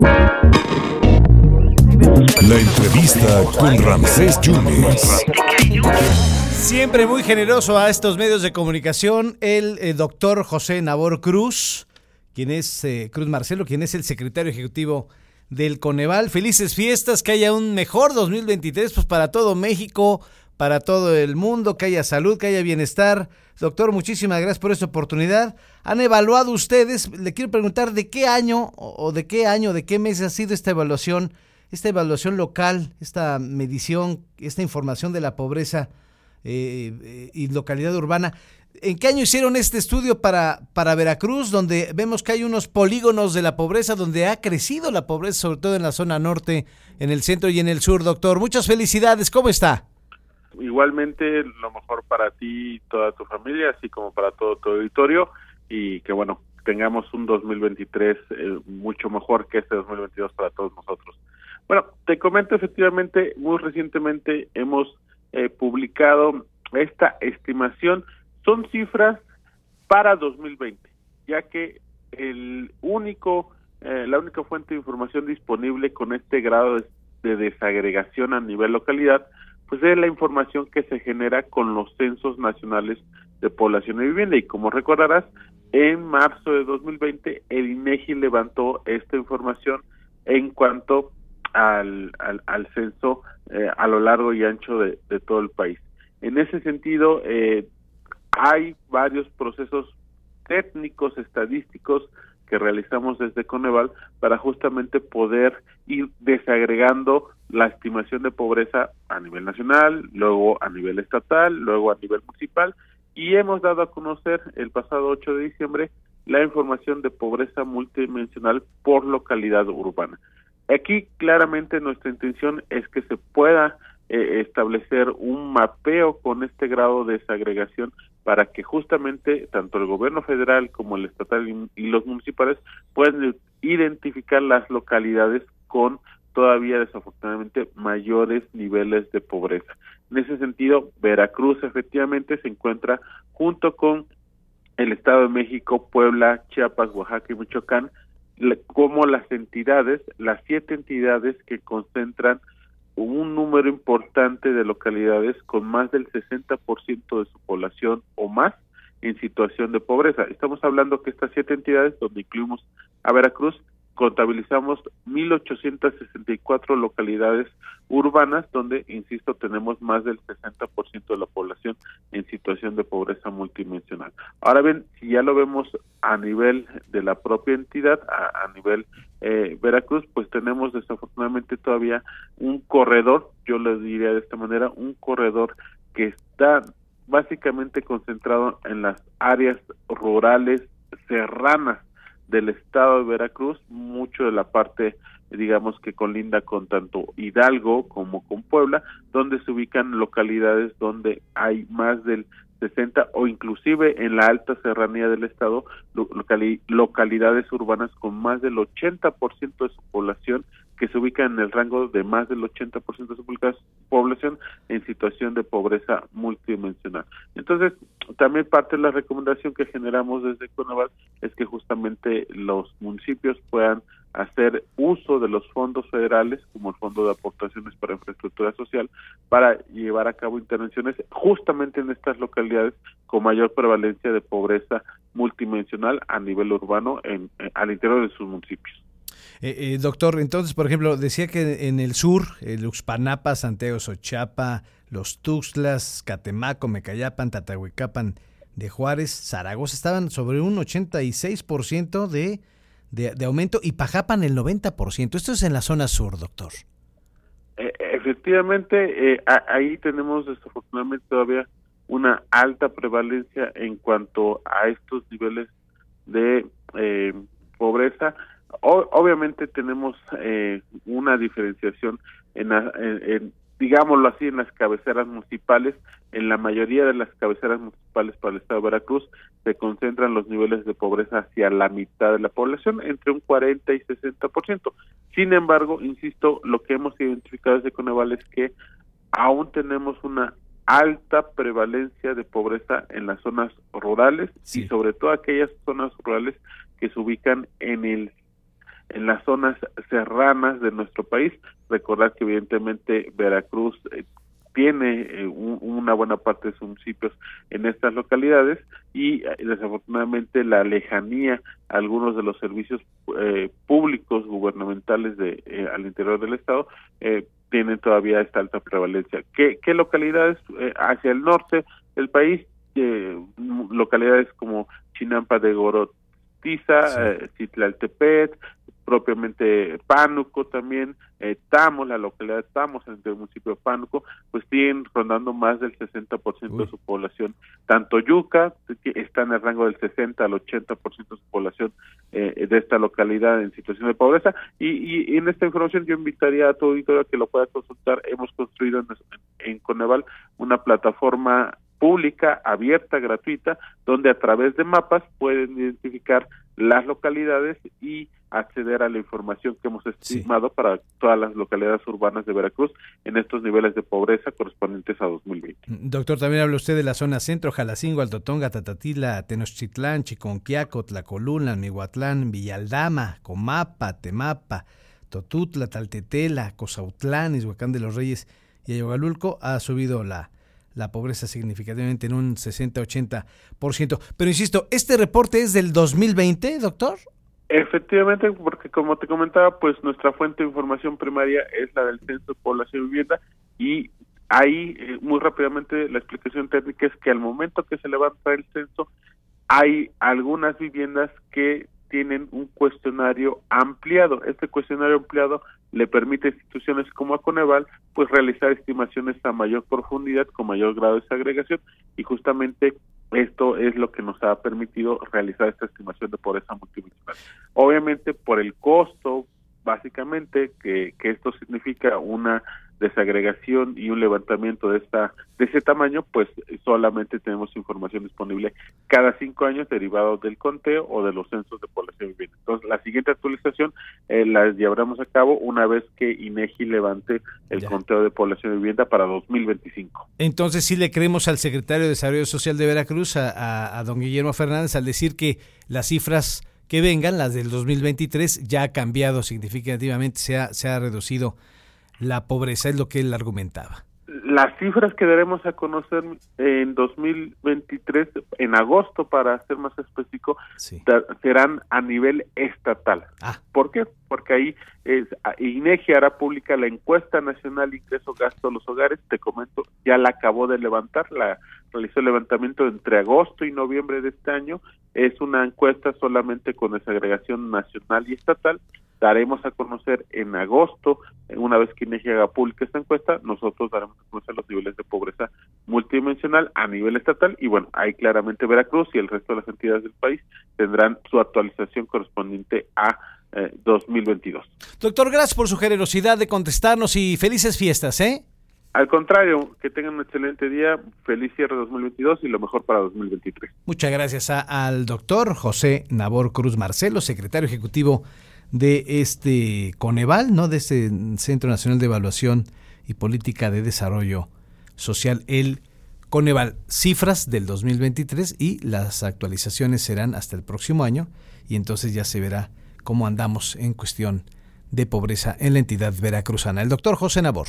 La entrevista con Ramsés Yunes. Siempre muy generoso a estos medios de comunicación, el eh, doctor José Nabor Cruz, quien es eh, Cruz Marcelo, quien es el secretario ejecutivo del Coneval. Felices fiestas, que haya un mejor 2023 pues para todo México, para todo el mundo, que haya salud, que haya bienestar. Doctor, muchísimas gracias por esta oportunidad. ¿Han evaluado ustedes? Le quiero preguntar de qué año o de qué año, de qué mes ha sido esta evaluación, esta evaluación local, esta medición, esta información de la pobreza eh, eh, y localidad urbana. ¿En qué año hicieron este estudio para, para Veracruz, donde vemos que hay unos polígonos de la pobreza, donde ha crecido la pobreza, sobre todo en la zona norte, en el centro y en el sur, doctor? Muchas felicidades, ¿cómo está? Igualmente, lo mejor para ti y toda tu familia, así como para todo tu auditorio, y que bueno, tengamos un 2023 eh, mucho mejor que este 2022 para todos nosotros. Bueno, te comento efectivamente, muy recientemente hemos eh, publicado esta estimación son cifras para 2020, ya que el único, eh, la única fuente de información disponible con este grado de, desagregación a nivel localidad, pues es la información que se genera con los censos nacionales de población y vivienda. Y como recordarás, en marzo de 2020 el INEGI levantó esta información en cuanto al, al, censo eh, a lo largo y ancho de, de todo el país. En ese sentido, eh, hay varios procesos técnicos, estadísticos que realizamos desde Coneval para justamente poder ir desagregando la estimación de pobreza a nivel nacional, luego a nivel estatal, luego a nivel municipal y hemos dado a conocer el pasado 8 de diciembre la información de pobreza multidimensional por localidad urbana. Aquí claramente nuestra intención es que se pueda eh, establecer un mapeo con este grado de desagregación para que justamente tanto el gobierno federal como el estatal y, los municipales puedan identificar las localidades con todavía desafortunadamente mayores niveles de pobreza. En ese sentido, Veracruz efectivamente se encuentra junto con el Estado de México, Puebla, Chiapas, Oaxaca y Michoacán como las entidades, las siete entidades que concentran un número importante de localidades con más del 60% de su población o más en situación de pobreza. Estamos hablando que estas siete entidades, donde incluimos a Veracruz, contabilizamos 1.864 localidades urbanas donde, insisto, tenemos más del 60% de la población en situación de pobreza multidimensional. Ahora bien, si ya lo vemos a nivel de la propia entidad, a, nivel eh, Veracruz, pues tenemos desafortunadamente todavía un corredor, yo le diría de esta manera, un corredor que está básicamente concentrado en las áreas rurales serranas del estado de Veracruz, mucho de la parte digamos que colinda con tanto Hidalgo como con Puebla, donde se ubican localidades donde hay más del 60 o inclusive en la alta serranía del estado localidades urbanas con más del 80% de su población que se ubican en el rango de más del 80% de su población en situación de pobreza multidimensional. Entonces, también parte de la recomendación que generamos desde Conaval es que justamente los municipios puedan hacer uso de los fondos federales, como el Fondo de Aportaciones para Infraestructura Social, para llevar a cabo intervenciones justamente en estas localidades con mayor prevalencia de pobreza multidimensional a nivel urbano en, al interior de sus municipios. Eh, eh, doctor, entonces, por ejemplo, decía que en el sur, el Uxpanapa, Santiago Sochapa, los Tuxtlas, Catemaco, Mecayapan, Tatahuicapan de Juárez, Zaragoza, estaban sobre un 86% de, de, de aumento y Pajapan el 90%. Esto es en la zona sur, doctor. Eh, efectivamente, ahí tenemos desafortunadamente todavía una alta prevalencia en cuanto a estos niveles de pobreza obviamente tenemos eh, una diferenciación en, digámoslo así, en las cabeceras municipales. En la mayoría de las cabeceras municipales para el Estado de Veracruz se concentran los niveles de pobreza hacia la mitad de la población, entre un 40 y 60%. Sin embargo, insisto, lo que hemos identificado desde Coneval es que aún tenemos una alta prevalencia de pobreza en las zonas rurales y sobre todo aquellas zonas rurales que se ubican en el en las zonas serranas de nuestro país. Recordar que evidentemente Veracruz eh, tiene eh, una buena parte de sus municipios en estas localidades y eh, desafortunadamente la lejanía a algunos de los servicios eh, públicos gubernamentales de al interior del estado tienen todavía esta alta prevalencia. ¿Qué, qué localidades hacia el norte del país? localidades como Chinampa de Gorotiza, Citlaltepet, propiamente Pánuco también, eh, Tamos, la localidad de Tamos, en el municipio de Pánuco, pues tienen rondando más del 60% de su población. Tanto Yuca, que está en el rango del 60 al 80% de su población eh, de esta localidad en situación de pobreza. Y, y, en esta información yo invitaría a todo auditorio a que lo pueda consultar. Hemos construido en, en Coneval una plataforma pública, abierta, gratuita, donde a través de mapas pueden identificar las localidades y acceder a la información que hemos estimado para todas las localidades urbanas de Veracruz en estos niveles de pobreza correspondientes a 2020. Doctor, también habla usted de la zona centro, Jalacingo, Altotonga, Tatatila, Tenochtitlán, Chiconquiaco, Tlacolula, Mihuatlán, Villaldama, Comapa, Temapa, Totutla, Taltetela, Cosautlán, Izhuacán de los Reyes y Ayogalulco ha subido la la pobreza significativamente en un 60-80%. Pero insisto, ¿este reporte es del 2020, doctor? Efectivamente, porque como te comentaba, pues nuestra fuente de información primaria es la del Censo de Población y Vivienda y ahí eh, muy rápidamente la explicación técnica es que al momento que se levanta el censo hay algunas viviendas que tienen un cuestionario ampliado. Este cuestionario ampliado le permite a instituciones como a Coneval pues realizar estimaciones a mayor profundidad, con mayor grado de segregación y justamente esto es lo que nos ha permitido realizar esta estimación de pobreza multidimensional. Obviamente por el costo básicamente que, que esto significa una desagregación y un levantamiento de esta de ese tamaño, pues solamente tenemos información disponible cada cinco años derivado del conteo o de los censos de población viviente. Entonces, la siguiente actualización eh, la llevaremos a cabo una vez que INEGI levante el conteo de población vivienda para 2025. Entonces, sí le creemos al secretario de Desarrollo Social de Veracruz, a, a don Guillermo Fernández, al decir que las cifras que vengan, las del 2023, ya ha cambiado significativamente, se ha, se ha reducido la pobreza, es lo que él argumentaba. Las cifras que daremos a conocer en 2023, en agosto, para ser más específico, serán a nivel estatal. Ah. ¿Por qué? Porque ahí es, INEGI hará pública la encuesta nacional ingreso-gasto de los hogares. Te comento, ya la acabó de levantar, la realizó el levantamiento entre agosto y noviembre de este año. Es una encuesta solamente con desagregación nacional y estatal daremos a conocer en agosto, una vez que INEGI haga pública esta encuesta, nosotros daremos a conocer los niveles de pobreza multidimensional a nivel estatal y bueno, ahí claramente Veracruz y el resto de las entidades del país tendrán su actualización correspondiente a 2022. Eh, Doctor, gracias por su generosidad de contestarnos y felices fiestas, ¿eh? Al contrario, que tengan un excelente día, feliz cierre 2022 y lo mejor para 2023. Muchas gracias al doctor José Nabor Cruz Marcelo, secretario ejecutivo de este Coneval, ¿no? De este Centro Nacional de Evaluación y Política de Desarrollo Social, el Coneval. Cifras del 2023 y las actualizaciones serán hasta el próximo año y entonces ya se verá cómo andamos en cuestión de pobreza en la entidad veracruzana. El doctor José Nabor.